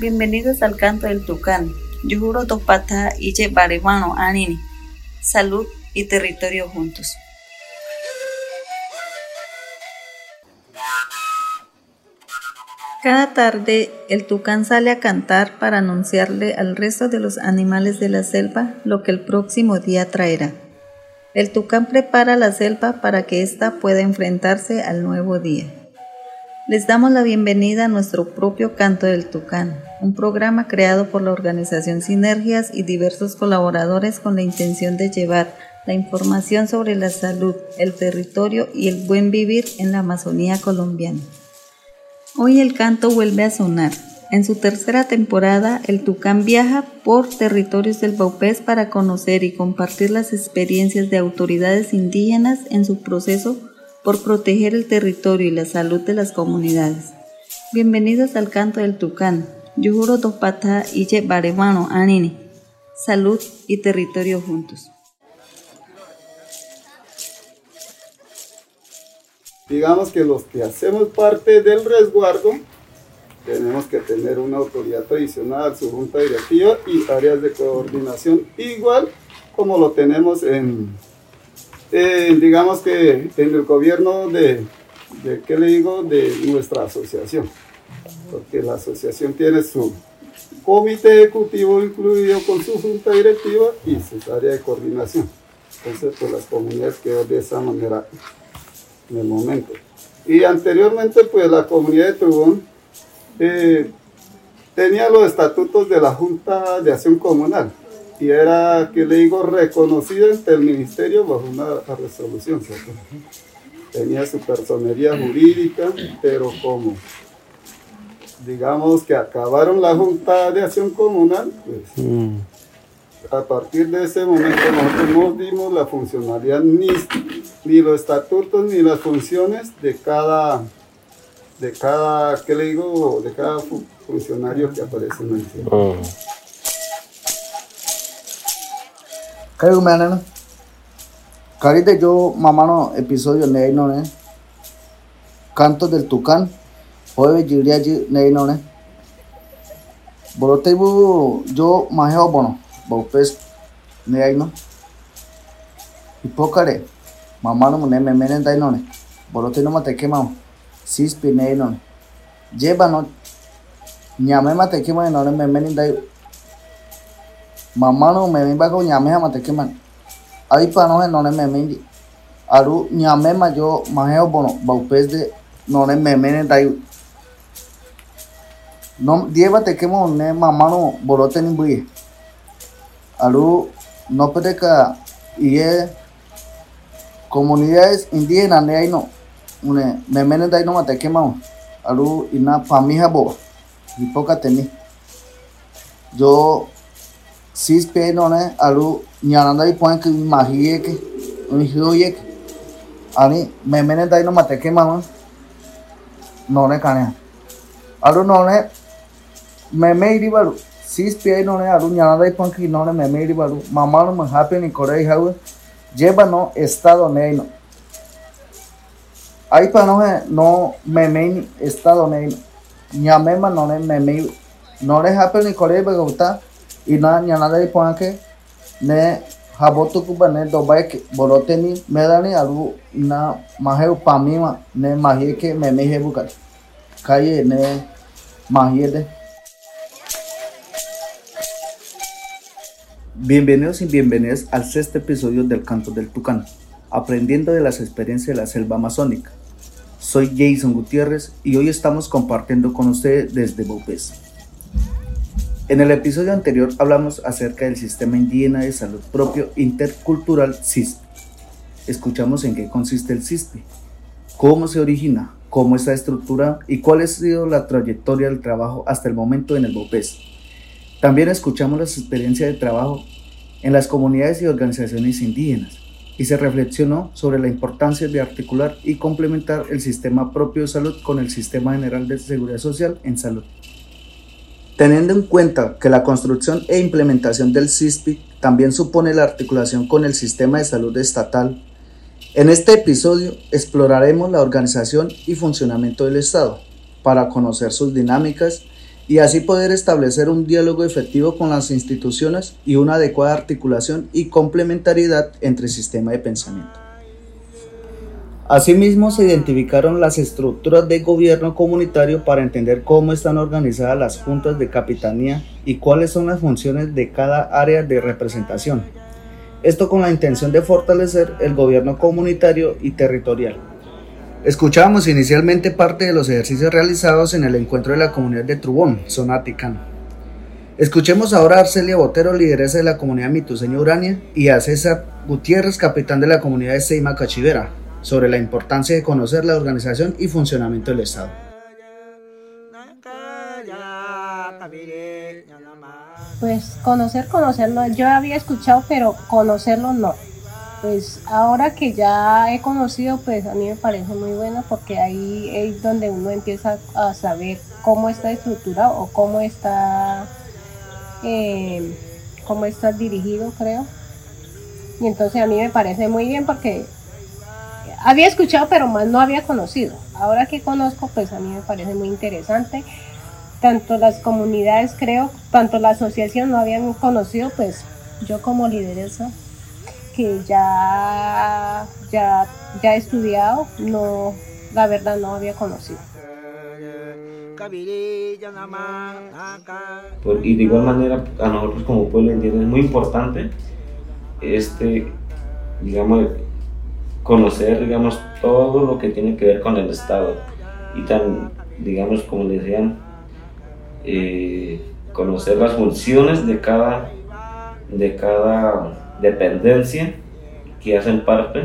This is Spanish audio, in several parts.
Bienvenidos al canto del tucán. Yo juro dos patas y baremano anini. Salud y territorio juntos. Cada tarde el tucán sale a cantar para anunciarle al resto de los animales de la selva lo que el próximo día traerá. El tucán prepara la selva para que ésta pueda enfrentarse al nuevo día. Les damos la bienvenida a nuestro propio Canto del Tucán, un programa creado por la organización Sinergias y diversos colaboradores con la intención de llevar la información sobre la salud, el territorio y el buen vivir en la Amazonía colombiana. Hoy el canto vuelve a sonar. En su tercera temporada, el Tucán viaja por territorios del Baupés para conocer y compartir las experiencias de autoridades indígenas en su proceso por proteger el territorio y la salud de las comunidades. Bienvenidos al canto del Tucán. Yuhuro Topata Iche Baremano Anini. Salud y territorio juntos. Digamos que los que hacemos parte del resguardo tenemos que tener una autoridad tradicional, su junta directiva y áreas de coordinación, igual como lo tenemos en digamos que en el gobierno de, ¿qué le digo?, de nuestra asociación, porque la asociación tiene su comité ejecutivo incluido con su junta directiva y su área de coordinación. Entonces, pues las comunidades quedó de esa manera en el momento. Y anteriormente, pues la comunidad de Tubón eh, tenía los estatutos de la Junta de Acción Comunal y era, que le digo, reconocida ante el ministerio bajo una resolución. Tenía su personería jurídica, pero como digamos que acabaron la Junta de Acción Comunal, pues mm. a partir de ese momento nosotros no dimos la funcionalidad ni, ni los estatutos ni las funciones de cada, de cada, ¿qué le digo? De cada funcionario que aparece en el cielo. Kayu mana de yo mamano episodio ne no ne. Canto del Tucán. Hoy jiria ji ne no ne. Borote bu yo maheo bono. Baupes ne ay no. Hipócare. Mamano ne me menen dai no ne. Borote no mate quemao. Sispi ne no ne. Lleva no. Ñame mate quemao no ne me menen dai mamano meme bago ñame hama te keman ahí pa no no ne meme indi aru ñame ma yo maheo bono baupes de no ne meme ne dai no dieva te kemo ne mamano borote ni buye aru no puede ka iye comunidades indígenas ne ahí no. Une meme ne dai no ma te kema aru ina pamija boba y poca teni yo sispe none alu ñananda y poen que mahieke un hioyek ani memene dai no mateke mama none kane alu none meme iri baru sispe none alu ñananda y poen que none meme iri baru mamá no me happy ni corei hau lleva no estado neino ahí pa no no meme estado neino ñamema meme no le happy ni corei bagauta ina ñanada ipoãke ne habotukupa ne dobaike boroteni medani aru ne mahieke memehe bukari kaye ne Bienvenidos y bienvenidas al sexto episodio del Canto del Tucán, aprendiendo de las experiencias de la selva amazónica. Soy Jason Gutiérrez y hoy estamos compartiendo con ustedes desde Bopés. En el episodio anterior hablamos acerca del sistema indígena de salud propio intercultural CISP. Escuchamos en qué consiste el CISP, cómo se origina, cómo está estructurado y cuál ha sido la trayectoria del trabajo hasta el momento en el BOPES. También escuchamos las experiencias de trabajo en las comunidades y organizaciones indígenas y se reflexionó sobre la importancia de articular y complementar el sistema propio de salud con el sistema general de seguridad social en salud. Teniendo en cuenta que la construcción e implementación del CISPI también supone la articulación con el sistema de salud estatal, en este episodio exploraremos la organización y funcionamiento del Estado para conocer sus dinámicas y así poder establecer un diálogo efectivo con las instituciones y una adecuada articulación y complementariedad entre sistema de pensamiento. Asimismo, se identificaron las estructuras de gobierno comunitario para entender cómo están organizadas las juntas de capitanía y cuáles son las funciones de cada área de representación. Esto con la intención de fortalecer el gobierno comunitario y territorial. Escuchábamos inicialmente parte de los ejercicios realizados en el encuentro de la comunidad de Trubón, zona Escuchemos ahora a Arcelia Botero, lideresa de la comunidad mituseña Urania, y a César Gutiérrez, capitán de la comunidad de Seima Cachivera, sobre la importancia de conocer la organización y funcionamiento del Estado. Pues conocer, conocerlo, yo había escuchado, pero conocerlo no. Pues ahora que ya he conocido, pues a mí me parece muy bueno porque ahí es donde uno empieza a saber cómo está estructurado o cómo está, eh, cómo está dirigido, creo. Y entonces a mí me parece muy bien porque había escuchado, pero más no había conocido. Ahora que conozco, pues a mí me parece muy interesante. Tanto las comunidades, creo, tanto la asociación no habían conocido, pues yo como lideresa, que ya, ya, ya he estudiado, no, la verdad no había conocido. y de igual manera, a nosotros como pueblo indígena es muy importante este, digamos, conocer, digamos, todo lo que tiene que ver con el Estado y tan, digamos, como le decían, eh, conocer las funciones de cada, de cada dependencia que hacen parte,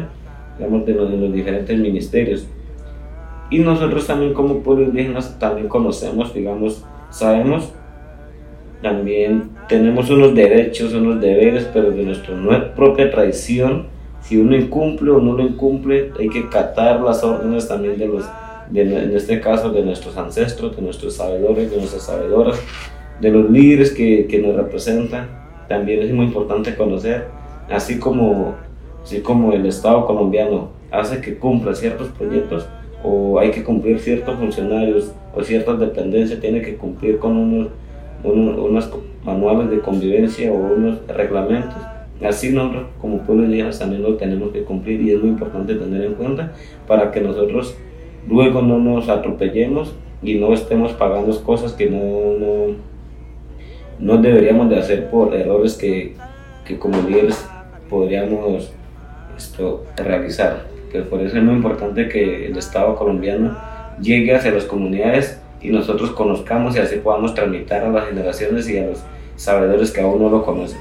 digamos, de los, de los diferentes ministerios. Y nosotros también como pueblos indígenas también conocemos, digamos, sabemos, también tenemos unos derechos, unos deberes, pero de nuestra propia tradición si uno incumple o no lo incumple, hay que catar las órdenes también de los, en este caso, de nuestros ancestros, de nuestros sabedores, de nuestras sabedoras, de los líderes que, que nos representan. También es muy importante conocer, así como, así como el Estado colombiano hace que cumpla ciertos proyectos, o hay que cumplir ciertos funcionarios o ciertas dependencias, tiene que cumplir con unos, unos, unos manuales de convivencia o unos reglamentos. Así nosotros como pueblo indígena también lo tenemos que cumplir y es muy importante tener en cuenta para que nosotros luego no nos atropellemos y no estemos pagando cosas que no, no, deberíamos de hacer por errores que, que como líderes podríamos esto, realizar. Que por eso es muy importante que el Estado colombiano llegue hacia las comunidades y nosotros conozcamos y así podamos transmitir a las generaciones y a los sabedores que aún no lo conocen.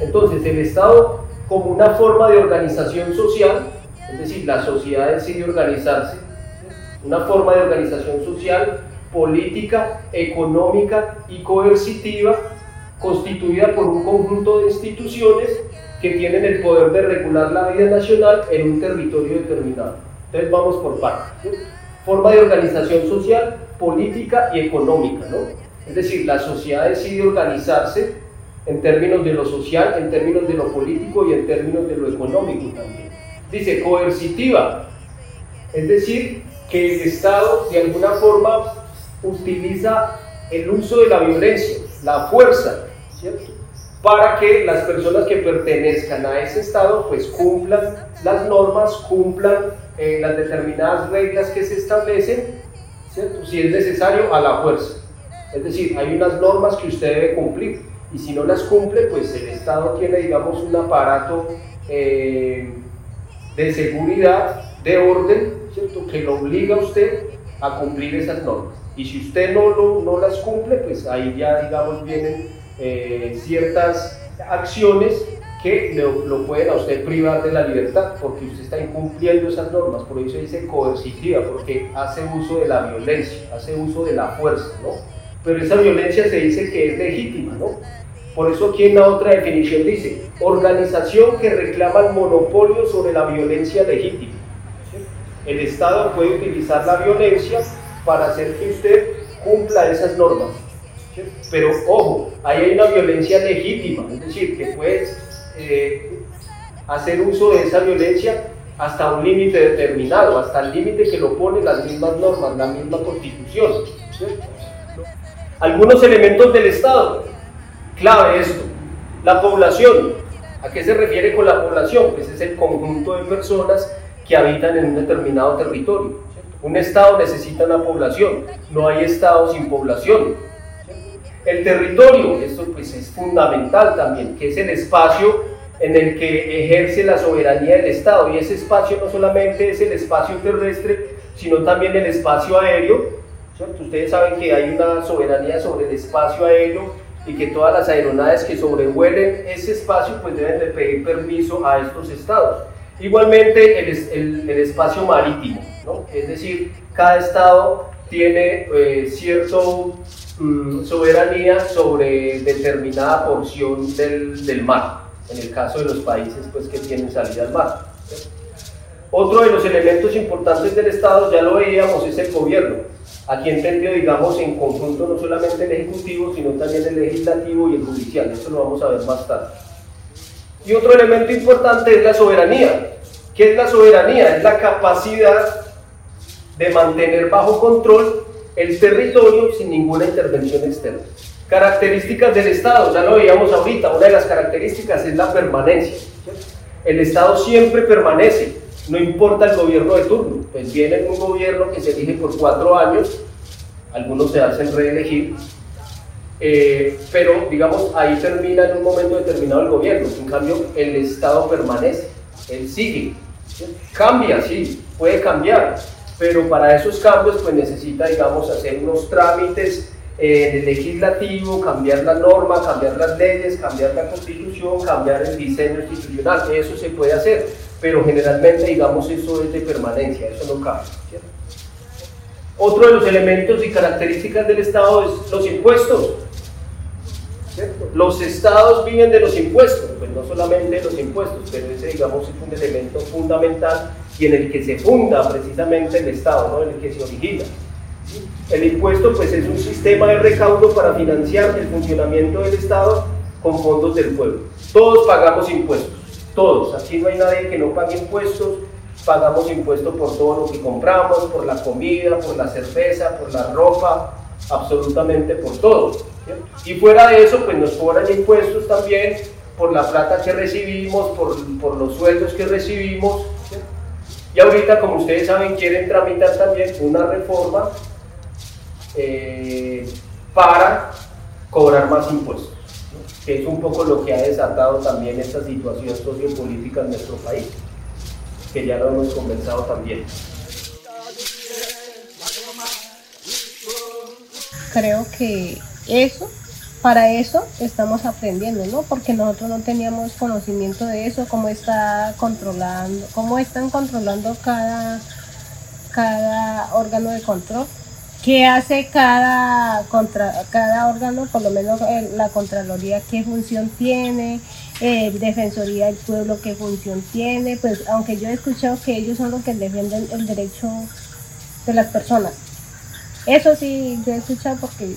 Entonces, el Estado como una forma de organización social, es decir, la sociedad decide organizarse, una forma de organización social, política, económica y coercitiva, constituida por un conjunto de instituciones que tienen el poder de regular la vida nacional en un territorio determinado. Entonces vamos por partes. Forma de organización social, política y económica. ¿no? Es decir, la sociedad decide organizarse en términos de lo social, en términos de lo político y en términos de lo económico también. Dice coercitiva, es decir, que el Estado de alguna forma utiliza el uso de la violencia, la fuerza. Para que las personas que pertenezcan a ese Estado pues cumplan las normas, cumplan eh, las determinadas reglas que se establecen. Si es necesario, a la fuerza. Es decir, hay unas normas que usted debe cumplir y si no las cumple, pues el Estado tiene, digamos, un aparato eh, de seguridad, de orden, que lo obliga a usted a cumplir esas normas. Y si usted no, no las cumple, pues ahí ya, digamos, vienen eh, ciertas acciones que lo, lo, pueden a usted privar de la libertad, porque usted está incumpliendo esas normas, por eso dice coercitiva, porque hace uso de la violencia, hace uso de la fuerza, ¿no? Pero esa violencia se dice que es legítima, ¿no? Por eso aquí en la otra definición dice, organización que reclama el monopolio sobre la violencia legítima. El Estado puede utilizar la violencia para hacer que usted cumpla esas normas. Pero ojo, ahí hay una violencia legítima, es decir, que puede eh, hacer uso de esa violencia hasta un límite determinado, hasta el límite que lo ponen las mismas normas, la misma constitución. Algunos elementos del Estado, clave esto, la población. ¿A qué se refiere con la población? Pues es el conjunto de personas que habitan en un determinado territorio. Un Estado necesita una población, no hay Estado sin población. El territorio, esto pues es fundamental también, que es el espacio en el que ejerce la soberanía del Estado. Y ese espacio no solamente es el espacio terrestre, sino también el espacio aéreo. Ustedes saben que hay una soberanía sobre el espacio aéreo y que todas las aeronaves que sobrevuelen ese espacio pues deben de pedir permiso a estos estados. Igualmente el, el, espacio marítimo, ¿no? es decir, cada estado tiene eh, cierta mm, soberanía sobre determinada porción del, del mar en el caso de los países pues, que tienen salida al mar. Otro de los elementos importantes del Estado, ya lo veíamos, es el gobierno. Aquí entendido, digamos, en conjunto no solamente el Ejecutivo, sino también el Legislativo y el Judicial. Eso lo vamos a ver más tarde. Y otro elemento importante es la soberanía. ¿Qué es la soberanía? Es la capacidad de mantener bajo control el territorio sin ninguna intervención externa. Características del Estado, ya lo veíamos ahorita, una de las características es la permanencia. El Estado siempre permanece, no importa el gobierno de turno. Pues viene un gobierno que se elige por cuatro años, algunos se hacen reelegir, eh, pero digamos ahí termina en un momento determinado el gobierno. En cambio, el Estado permanece, él sigue. Cambia, sí, puede cambiar, pero para esos cambios pues necesita, digamos, hacer unos trámites el legislativo, cambiar la norma, cambiar las leyes, cambiar la constitución, cambiar el diseño institucional, eso se puede hacer, pero generalmente digamos eso es de permanencia, eso no cambia. Otro de los elementos y características del Estado es los impuestos. Los estados viven de los impuestos, pues no solamente de los impuestos, pero ese digamos es un elemento fundamental y en el que se funda precisamente el Estado, ¿no? en el que se origina. El impuesto pues es un sistema de recaudo para financiar el funcionamiento del Estado con fondos del pueblo. Todos pagamos impuestos, todos. Aquí no hay nadie que no pague impuestos. Pagamos impuestos por todo lo que compramos, por la comida, por la cerveza, por la ropa, absolutamente por todo. Y fuera de eso, pues nos cobran impuestos también por la plata que recibimos, por, por los sueldos que recibimos. Y ahorita, como ustedes saben, quieren tramitar también una reforma eh, para cobrar más impuestos, que es un poco lo que ha desatado también esta situación sociopolítica en nuestro país, que ya lo hemos conversado también. Creo que eso, para eso estamos aprendiendo, ¿no? Porque nosotros no teníamos conocimiento de eso, cómo está controlando, cómo están controlando cada, cada órgano de control qué hace cada, contra, cada órgano, por lo menos eh, la Contraloría, qué función tiene, eh, Defensoría del Pueblo, qué función tiene, pues aunque yo he escuchado que ellos son los que defienden el derecho de las personas. Eso sí, yo he escuchado porque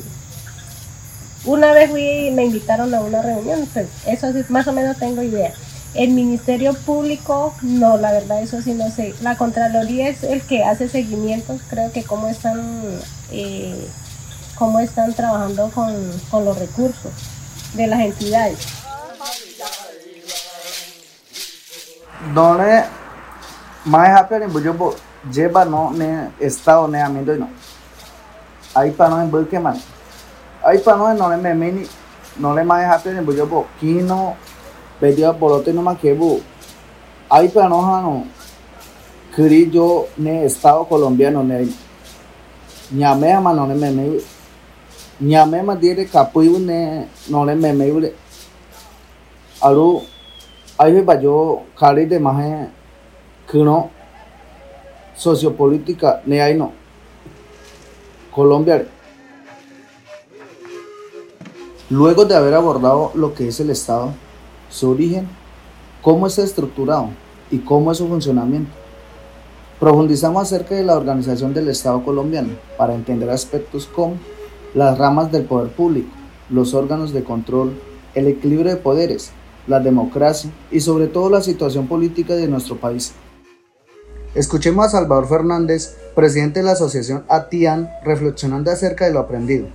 una vez fui me invitaron a una reunión, pues eso sí, más o menos tengo idea. El Ministerio Público, no, la verdad eso sí no sé. La Contraloría es el que hace seguimientos, creo que cómo están, eh, cómo están trabajando con, con los recursos de las entidades. Donde más rápido en Buyobo lleva no ne estado ne amiendo no. Ahí para no en. Ahí para no no le me mini no le más rápido en Buyobo. Kino Bedia bolote no maquebu. Hay panojano. Kiri yo ne estado colombiano ne. Ñame ama no ne meme. Ñame ma dire capuibu ne no ne meme ule. Aru ahí va yo cari de maje kuno sociopolítica ne hay no. Colombia. Luego de haber abordado lo que es el Estado, su origen, cómo está estructurado y cómo es su funcionamiento. Profundizamos acerca de la organización del Estado colombiano para entender aspectos como las ramas del poder público, los órganos de control, el equilibrio de poderes, la democracia y sobre todo la situación política de nuestro país. Escuchemos a Salvador Fernández, presidente de la asociación ATIAN, reflexionando acerca de lo aprendido.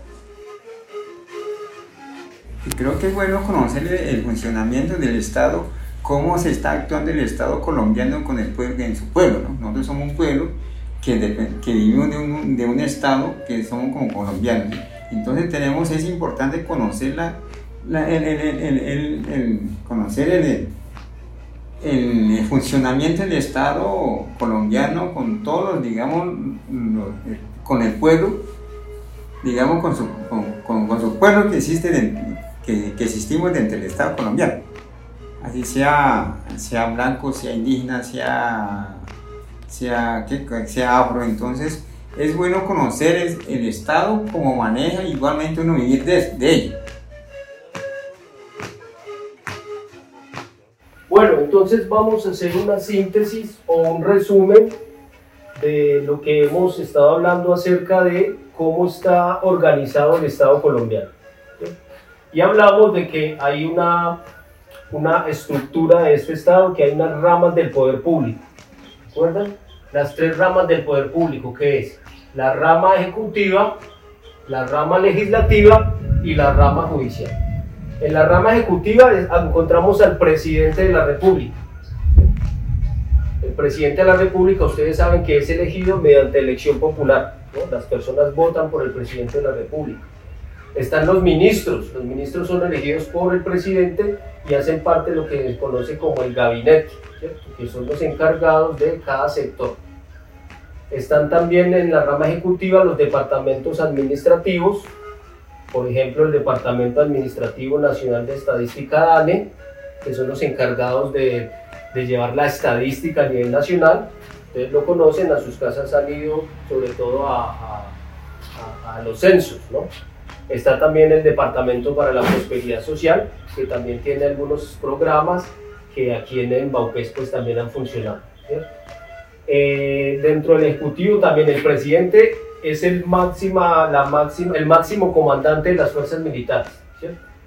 Creo que es bueno conocer el funcionamiento del Estado, cómo se está actuando el Estado colombiano con el pueblo, en su pueblo. Nosotros somos un pueblo que, que vivimos de un, de un, Estado que somos como colombianos. Entonces tenemos, es importante conocer, la, el, el, el, conocer el, el, funcionamiento del Estado colombiano con todos digamos, con el pueblo, digamos, con su, con, con, su pueblo que existe, que, existimos dentro del Estado colombiano. Así sea, sea blanco, sea indígena, sea, sea, que, sea afro, entonces es bueno conocer el Estado, cómo maneja, igualmente uno vivir de, de ello. Bueno, entonces vamos a hacer una síntesis o un resumen de lo que hemos estado hablando acerca de cómo está organizado el Estado colombiano. Y hablamos de que hay una, una estructura de este Estado, que hay unas ramas del poder público. ¿Recuerdan? Las tres ramas del poder público, que es la rama ejecutiva, la rama legislativa y la rama judicial. En la rama ejecutiva encontramos al presidente de la República. El presidente de la República, ustedes saben que es elegido mediante elección popular. Las personas votan por el presidente de la República. Están los ministros. Los ministros son elegidos por el presidente y hacen parte de lo que se conoce como el gabinete, que son los encargados de cada sector. Están también en la rama ejecutiva los departamentos administrativos, por ejemplo, el Departamento Administrativo Nacional de Estadística DANE, que son los encargados de, de llevar la estadística a nivel nacional. Ustedes lo conocen, a sus casas han ido sobre todo a, a, a, los censos. ¿no? Está también el Departamento para la Prosperidad Social, que también tiene algunos programas que aquí en Baupés pues también han funcionado. Eh, dentro del Ejecutivo también el presidente es el, máxima, la máxima, el máximo comandante de las fuerzas militares.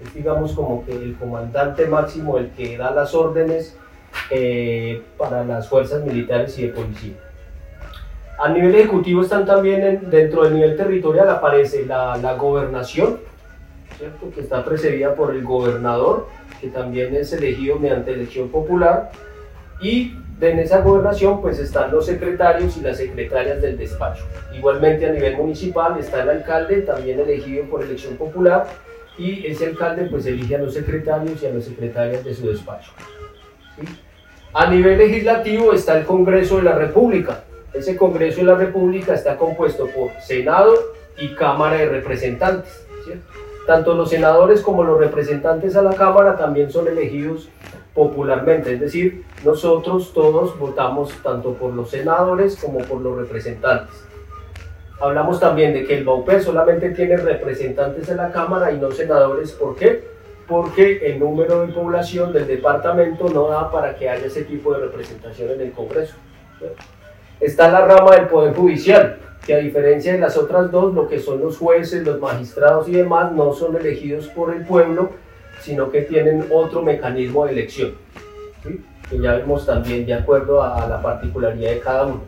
Es digamos como que el comandante máximo, el que da las órdenes eh, para las fuerzas militares y de policía. A nivel ejecutivo están también dentro del nivel territorial aparece la, gobernación, ¿cierto? que está precedida por el gobernador, que también es elegido mediante elección popular, y en esa gobernación pues están los secretarios y las secretarias del despacho. Igualmente a nivel municipal está el alcalde, también elegido por elección popular, y ese alcalde pues elige a los secretarios y a las secretarias de su despacho. A nivel legislativo está el Congreso de la República. Ese Congreso de la República está compuesto por Senado y Cámara de Representantes. Tanto los senadores como los representantes a la Cámara también son elegidos popularmente, es decir, nosotros todos votamos tanto por los senadores como por los representantes. Hablamos también de que el BAUPE solamente tiene representantes en la Cámara y no senadores. ¿Por qué? Porque el número de población del departamento no da para que haya ese tipo de representación en el Congreso. Está la rama del Poder Judicial, que a diferencia de las otras dos, lo que son los jueces, los magistrados y demás, no son elegidos por el pueblo, sino que tienen otro mecanismo de elección, que ya vemos también de acuerdo a la particularidad de cada uno.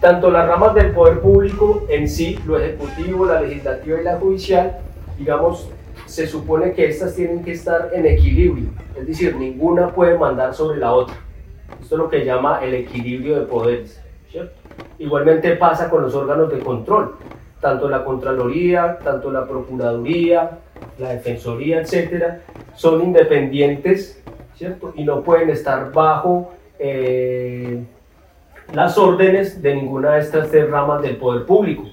Tanto las ramas del poder público en sí, lo ejecutivo, la legislativa y la judicial, digamos, se supone que estas tienen que estar en equilibrio, es decir, ninguna puede mandar sobre la otra. Esto es lo que llama el equilibrio de poderes. Igualmente pasa con los órganos de control, tanto la Contraloría, tanto la Procuraduría, la Defensoría, etcétera, son independientes, ¿cierto? Y no pueden estar bajo eh, las órdenes de ninguna de estas tres ramas del poder público.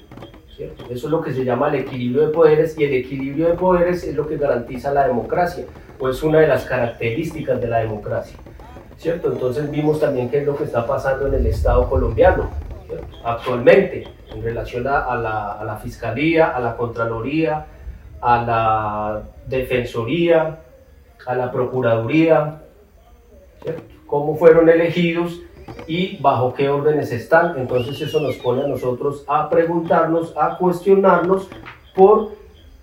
¿cierto? Eso es lo que se llama el equilibrio de poderes y el equilibrio de poderes es lo que garantiza la democracia, o es una de las características de la democracia. ¿Cierto? Entonces vimos también qué es lo que está pasando en el Estado colombiano actualmente en relación a, la, a la Fiscalía, a la Contraloría, a la Defensoría, a la Procuraduría, cómo fueron elegidos y bajo qué órdenes están. Entonces eso nos pone a nosotros a preguntarnos, a cuestionarnos por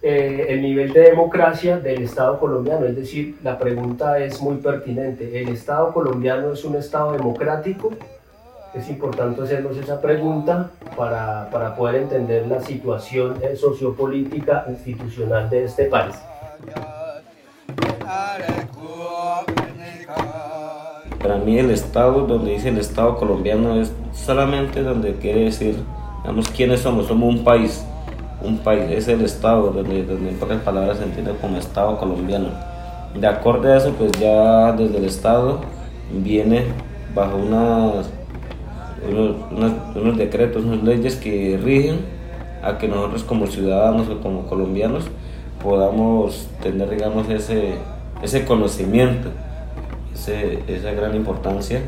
eh, el nivel de democracia del Estado colombiano. Es decir, la pregunta es muy pertinente. ¿El Estado colombiano es un Estado democrático? es importante hacernos esa pregunta para, para poder entender la situación eh, sociopolítica institucional de este país. Para mí el Estado, donde dice el Estado colombiano, es solamente donde quiere decir, digamos, quiénes somos, somos un país, un país, es el Estado, donde, donde en pocas palabras se entiende como Estado colombiano. De acuerdo a eso, pues ya desde el Estado viene bajo unas, unos, unos decretos, unas leyes que rigen a que nosotros como ciudadanos o como colombianos podamos tener, digamos, ese, ese conocimiento esa gran importancia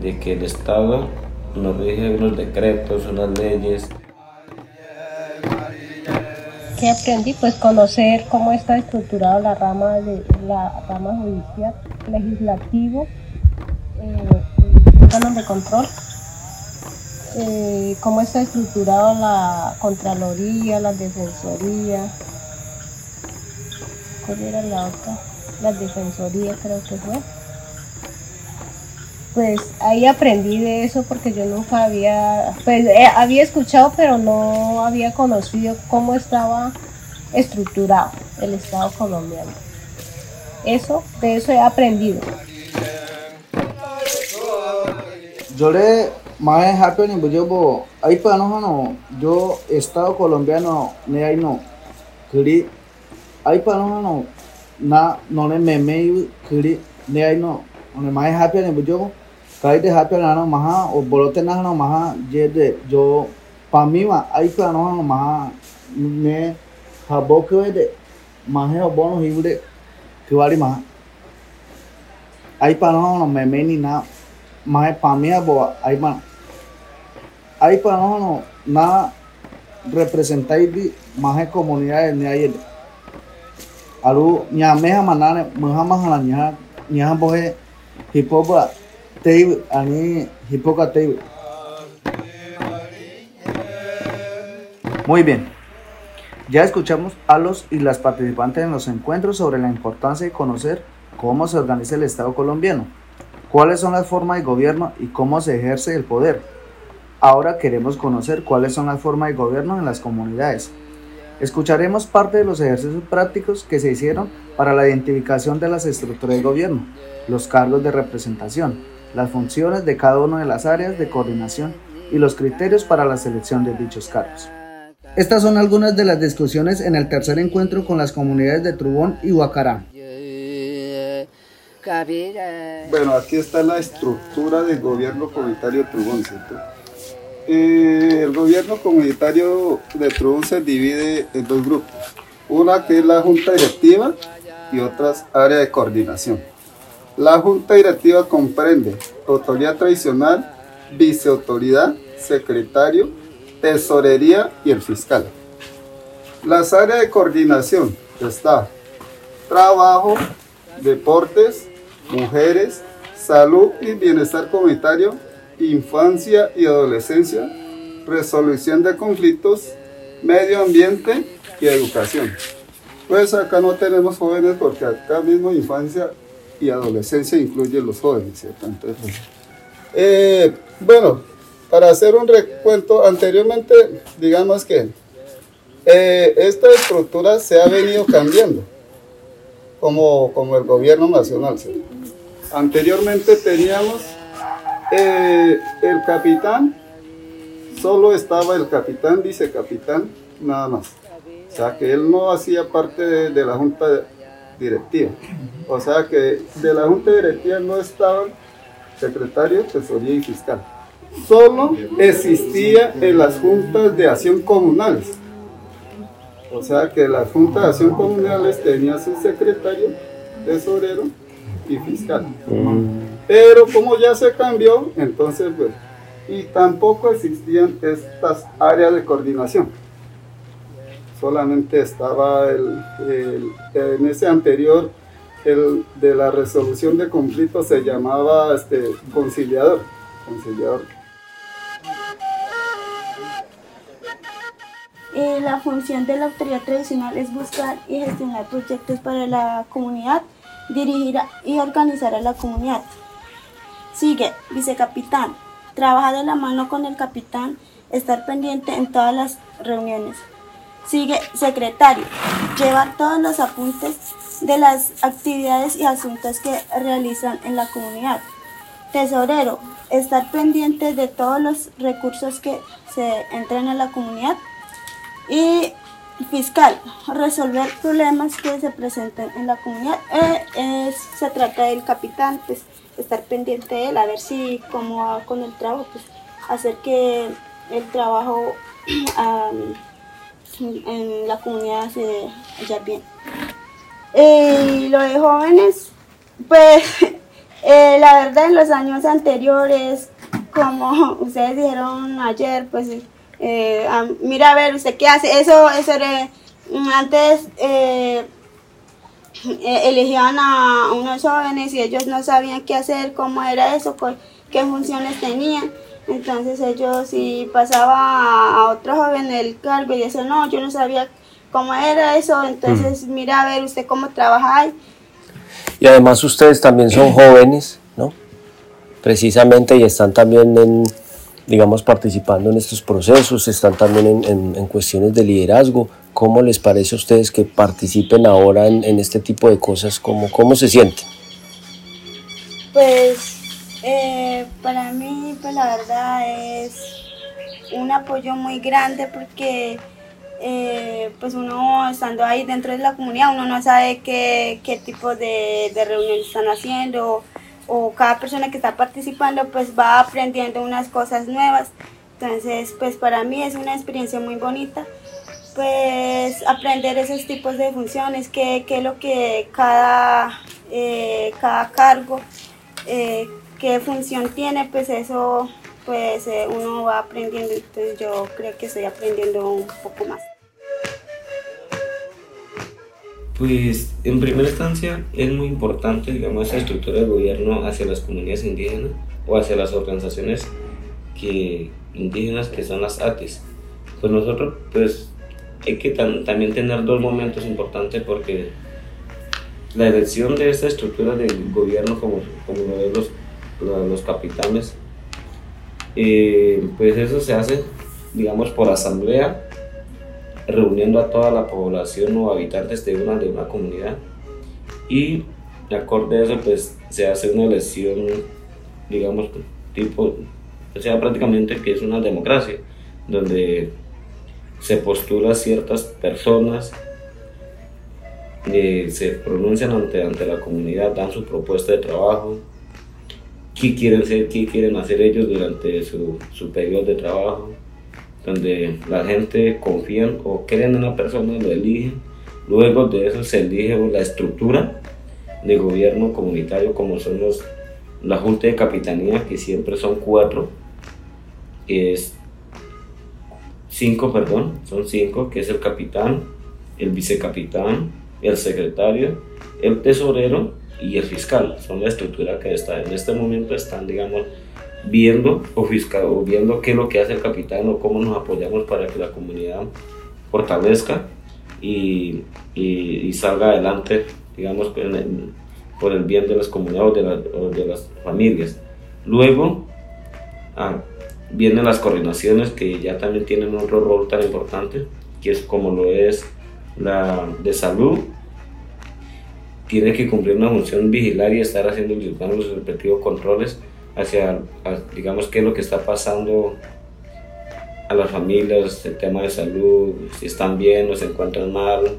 de que el Estado nos rige unos decretos, unas leyes. ¿Qué aprendí? Pues conocer cómo está estructurada la rama de la rama judicial, legislativo, eh, de control, eh, cómo está estructurada la Contraloría, la Defensoría, ¿cuál era la otra? La Defensoría creo que fue pues ahí aprendí de eso porque yo nunca había, pues eh, había escuchado pero no había conocido cómo estaba estructurado el Estado colombiano. Eso, de eso he aprendido. Yo le más happening pues yo ahí para no no yo Estado colombiano ne ahí no kiri ahí para no no na no le meme kiri ne ahí no ne más happening pues yo kai de hape na no maha o bolote na no maha je de jo pamima ai pa no no maha ne habo ke de mahe o bono hiude kiwari maha. Ai pa no no me meni na mahe pamia bo ai pa ai pa no no na representai di mahe comunidades ne ai aru nyameha manane muha maha nya nya bohe hipoba Muy bien. Ya escuchamos a los y las participantes en los encuentros sobre la importancia de conocer cómo se organiza el Estado colombiano, cuáles son las formas de gobierno y cómo se ejerce el poder. Ahora queremos conocer cuáles son las formas de gobierno en las comunidades. Escucharemos parte de los ejercicios prácticos que se hicieron para la identificación de las estructuras de gobierno, los cargos de representación, las funciones de cada una de las áreas de coordinación y los criterios para la selección de dichos cargos. Estas son algunas de las discusiones en el tercer encuentro con las comunidades de Trubón y Huacará. Bueno, aquí está la estructura del gobierno comunitario de Trubón, ¿cierto? Eh, el gobierno comunitario de Trubón se divide en dos grupos. Una que es la junta directiva y otras áreas de coordinación. La Junta Directiva comprende autoridad tradicional, viceautoridad, secretario, tesorería y el fiscal. Las áreas de coordinación está trabajo, deportes, mujeres, salud y bienestar comunitario, infancia y adolescencia, resolución de conflictos, medio ambiente y educación. Pues acá no tenemos jóvenes porque acá mismo infancia y adolescencia incluye los jóvenes. Entonces, eh, bueno, para hacer un recuento, anteriormente, digamos que eh, esta estructura se ha venido cambiando, como, como el gobierno nacional. Anteriormente teníamos eh, el capitán, solo estaba el capitán, vicecapitán, nada más. O sea que él no hacía parte de, de la junta directiva. O sea que de la junta directiva no estaban secretario, tesorería y fiscal. Solo existía en las juntas de acción comunales. O sea que las juntas de acción comunales tenían su secretario, tesorero y fiscal. Pero como ya se cambió, entonces pues, y tampoco existían estas áreas de coordinación solamente estaba el, en ese anterior, el de la resolución de conflictos se llamaba este, conciliador. conciliador. Eh, la función de la autoridad tradicional es buscar y gestionar proyectos para la comunidad, dirigir y organizar a la comunidad. Sigue, vicecapitán, Trabajar de la mano con el capitán, estar pendiente en todas las reuniones. Sigue secretario, llevar todos los apuntes de las actividades y asuntos que realizan en la comunidad. Tesorero, estar pendiente de todos los recursos que se entran en la comunidad. Y fiscal, resolver problemas que se presenten en la comunidad. Eh, se trata del capitán, pues estar pendiente de él, a ver si cómo va con el trabajo, pues hacer que el trabajo en la comunidad se vaya bien. Eh, y lo de jóvenes, pues eh, la verdad en los años anteriores, como ustedes dijeron ayer, pues eh, mira a ver usted qué hace, eso, eso era, antes elegían a unos jóvenes y ellos no sabían qué hacer, cómo era eso, qué funciones tenían. Entonces ellos si pasaba a otro joven el cargo y decía, no, yo no sabía cómo era eso, entonces mm. mira a ver usted cómo trabaja. Y además ustedes también son jóvenes, ¿no? Precisamente y están también en, digamos, participando en estos procesos, están también en, en, cuestiones de liderazgo. ¿Cómo les parece a ustedes que participen ahora en, en este tipo de cosas? ¿Cómo, cómo se sienten? Pues eh, para mí, pues la verdad es un apoyo muy grande porque eh, pues uno estando ahí dentro de la comunidad, uno no sabe qué, qué tipo de, de reuniones están haciendo o cada persona que está participando pues va aprendiendo unas cosas nuevas. Entonces, pues para mí es una experiencia muy bonita, pues aprender esos tipos de funciones, qué, qué es lo que cada, eh, cada cargo qué función tiene, pues eso pues eh, uno va aprendiendo, entonces yo creo que estoy aprendiendo un poco más. Pues en primera instancia es muy importante, digamos, esa estructura del gobierno hacia las comunidades indígenas o hacia las organizaciones que, indígenas que son las ATIS. Pues nosotros, pues hay que también tener dos momentos importantes porque la elección de esta estructura del gobierno, como, como lo ven los los capitanes, eh, pues eso se hace, digamos, por asamblea, reuniendo a toda la población o habitantes de una, de una comunidad. Y acorde a eso, pues se hace una elección, digamos, tipo, o sea, prácticamente que es una democracia, donde se postula ciertas personas, eh, se pronuncian ante, ante la comunidad, dan su propuesta de trabajo, qué quieren ser, qué quieren hacer ellos durante su, su periodo de trabajo, donde la gente confía o creen en una persona, lo eligen, luego de eso se elige la estructura de gobierno comunitario como son los, la junta de capitanía, que siempre son cuatro, que es cinco, perdón, son cinco, que es el capitán, el vicecapitán, el secretario, el tesorero y el fiscal. Son la estructura que está en este momento están, digamos, viendo o, fiscal, o viendo qué es lo que hace el capitán o cómo nos apoyamos para que la comunidad fortalezca y, y, salga adelante, digamos, por el bien de las comunidades o de, de las familias. Luego ah, vienen las coordinaciones que ya también tienen otro rol tan importante, que es como lo es la de salud tiene que cumplir una función vigilar y estar haciendo los respectivos controles hacia, digamos, qué es lo que está pasando a las familias, el tema de salud, si están bien o se encuentran mal,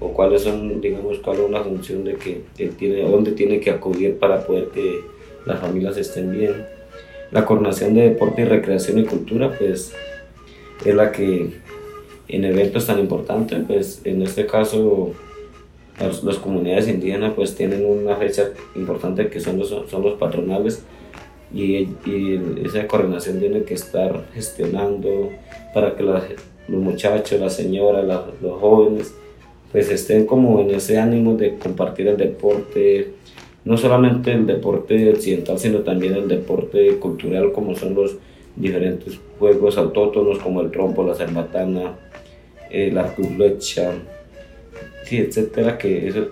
o cuáles son, digamos, cuál es una función de que, tiene, dónde tiene que acudir para poder que las familias estén bien. La coordinación de deporte y recreación y cultura, pues, es la que en eventos tan importantes, pues, en este caso, las, comunidades indígenas pues tienen una fecha importante que son los, son los patronales y, y esa coordinación tiene que estar gestionando para que los muchachos, las señoras, los jóvenes pues estén como en ese ánimo de compartir el deporte, no solamente el deporte occidental, sino también el deporte cultural como son los diferentes juegos autóctonos como el trompo, la cerbatana, eh, la curlecha, sí, etcétera, que eso,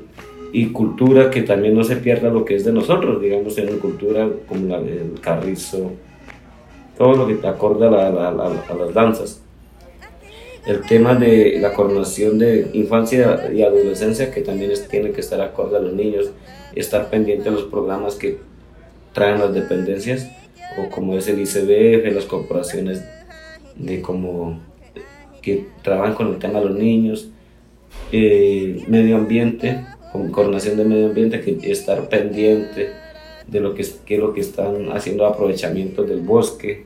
y cultura que también no se pierda lo que es de nosotros, digamos, en cultura como la del carrizo, todo lo que te acorde a, las danzas. El tema de la coordinación de infancia y adolescencia, que también tiene que estar acorde a los niños, estar pendiente de los programas que traen las dependencias, o como es el ICBF, las corporaciones de como que trabajan con el tema de los niños, eh, medio ambiente, con coordinación de medio ambiente, que estar pendiente de lo que, que lo que están haciendo aprovechamiento del bosque,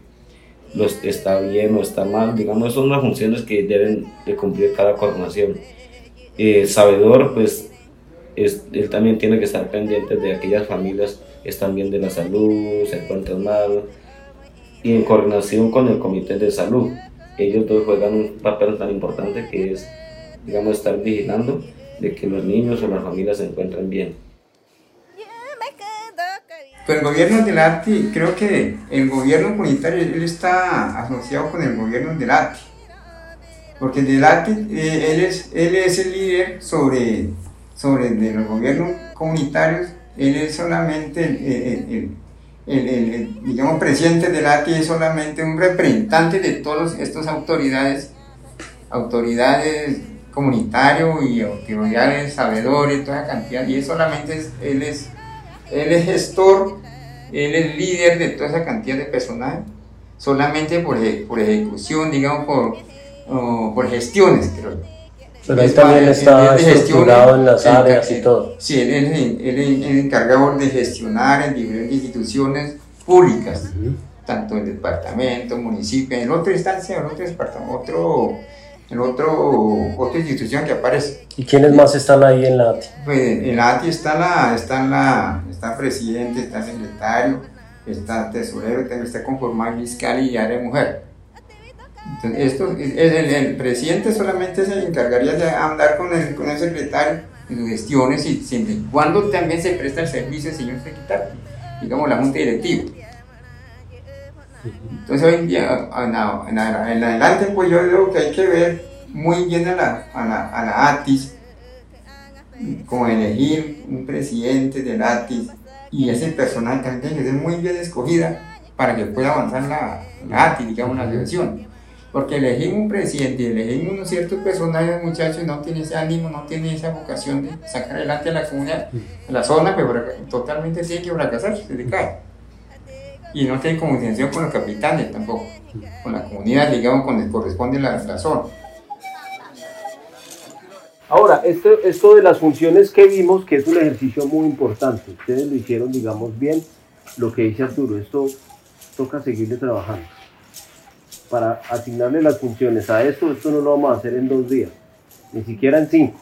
los, está bien o está mal, digamos, son las funciones que deben de cumplir cada coordinación. El sabedor, pues, es, él también tiene que estar pendiente de aquellas familias que están bien de la salud, se encuentran mal, y en coordinación con el comité de salud. Ellos dos juegan un papel tan importante que es, digamos, estar vigilando de que los niños o las familias se encuentren bien. Pero el gobierno del arte, creo que el gobierno comunitario, él está asociado con el gobierno del arte. Porque del arte, eh, él, es, él es el líder sobre, sobre de los gobiernos comunitarios, él es solamente el, digamos, presidente del ATI es solamente un representante de todas estas autoridades, autoridades comunitarios y autoridades sabedores, toda cantidad, y solamente él es, él es gestor, él es líder de toda esa cantidad de personal, solamente por, por ejecución, digamos, por, por gestiones, creo. Pero él también está estructurado en las áreas y todo. Sí, él es el, encargado de gestionar en diferentes instituciones públicas, tanto el departamento, municipio, en otra instancia, en otro departamento, otro en otro, otra institución que aparece. ¿Y quiénes más están ahí en la ATI? Pues en la ATI está, la, está, la, está presidente, está secretario, está tesorero, también está conformado fiscal y área de mujer. Entonces, esto, el, el, presidente solamente se encargaría de andar con el, con el secretario en sus gestiones y siempre cuando también se presta el servicio señor secretario, digamos la junta directiva. Entonces hoy en día, en, adelante, pues yo digo que hay que ver muy bien a la, a la, a la ATIS, como elegir un presidente del ATIS, y ese personal también que ser muy bien escogida para que pueda avanzar la, la ATIS, digamos, la elección. Porque elegimos un presidente y elegimos unos ciertos personajes, muchachos, no tiene ese ánimo, no tiene esa vocación de sacar adelante a la comunidad, a la zona, pero totalmente tiene que fracasar, se decae y no tiene comunicación con los capitanes tampoco, con la comunidad, digamos, con el corresponde la, la zona. Ahora, esto, esto de las funciones que vimos, que es un ejercicio muy importante, ustedes lo hicieron, digamos, bien, lo que dice Arturo, esto toca seguirle trabajando. Para asignarle las funciones a esto, esto no lo vamos a hacer en dos días, ni siquiera en cinco.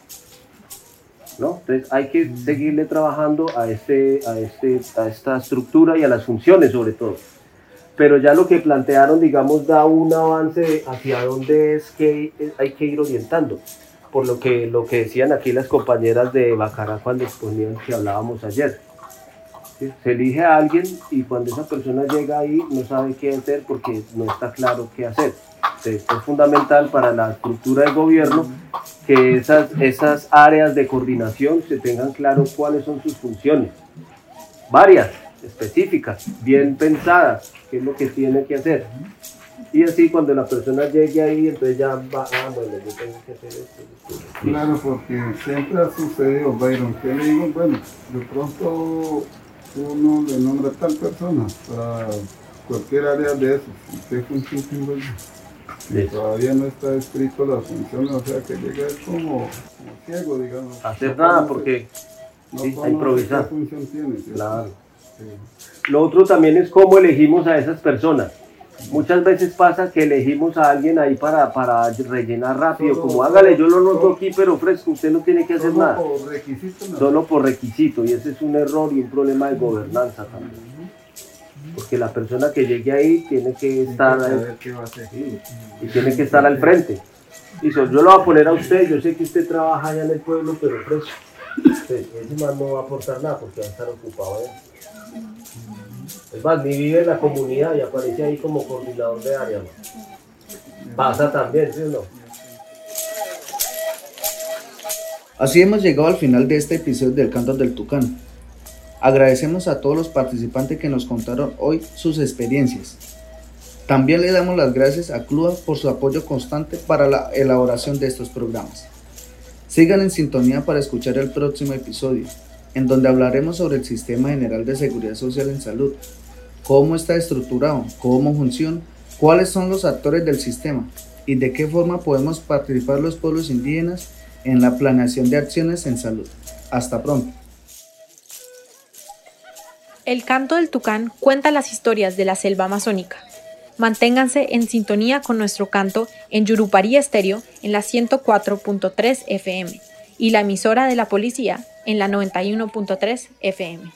Entonces hay que seguirle trabajando a, este, a, este, a esta estructura y a las funciones sobre todo. Pero ya lo que plantearon, digamos, da un avance hacia dónde es que hay que ir orientando. Por lo que, lo que decían aquí las compañeras de Bacará cuando exponían que hablábamos ayer. Se elige a alguien y cuando esa persona llega ahí no sabe qué hacer porque no está claro qué hacer. es fundamental para la estructura del gobierno que esas, esas áreas de coordinación se tengan claro cuáles son sus funciones. Varias, específicas, bien pensadas, qué es lo que tiene que hacer. Y así cuando la persona llegue ahí, entonces ya va, ah, bueno, yo tengo que hacer esto. Claro, porque siempre ha sucedido, Byron, que le digo, bueno, de pronto uno le nombra a tal persona para cualquier área de eso, ¿qué función Todavía no está escrito la función, o sea que llega es como, ciego, digamos. Hacer nada porque no sí, improvisar. ¿Qué función tiene? Claro. Lo otro también es cómo elegimos a esas personas. Muchas veces pasa que elegimos a alguien ahí para, para rellenar rápido, como hágale, yo lo noto aquí, pero fresco, usted no tiene que hacer solo nada. Por requisito, Solo por requisito, y ese es un error y un problema de gobernanza también porque la persona que llegue ahí tiene que estar y tiene que estar al frente. Y yo lo voy a poner a usted, yo sé que usted trabaja allá en el pueblo, pero preso. ese man no va a aportar nada porque va a estar ocupado allá. Es más, ni vive en la comunidad y aparece ahí como coordinador de área. Pasa también, ¿sí o no? Así hemos llegado al final de este episodio del Canto del Tucán. Agradecemos a todos los participantes que nos contaron hoy sus experiencias. También le damos las gracias a CLUA por su apoyo constante para la elaboración de estos programas. Sigan en sintonía para escuchar el próximo episodio, en donde hablaremos sobre el Sistema General de Seguridad Social en Salud, cómo está estructurado, cómo funciona, cuáles son los actores del sistema y de qué forma podemos participar los pueblos indígenas en la planeación de acciones en salud. Hasta pronto. El canto del tucán cuenta las historias de la selva amazónica. Manténganse en sintonía con nuestro canto en Yurupari Estéreo en la 104.3 FM y la emisora de la policía en la 91.3 FM.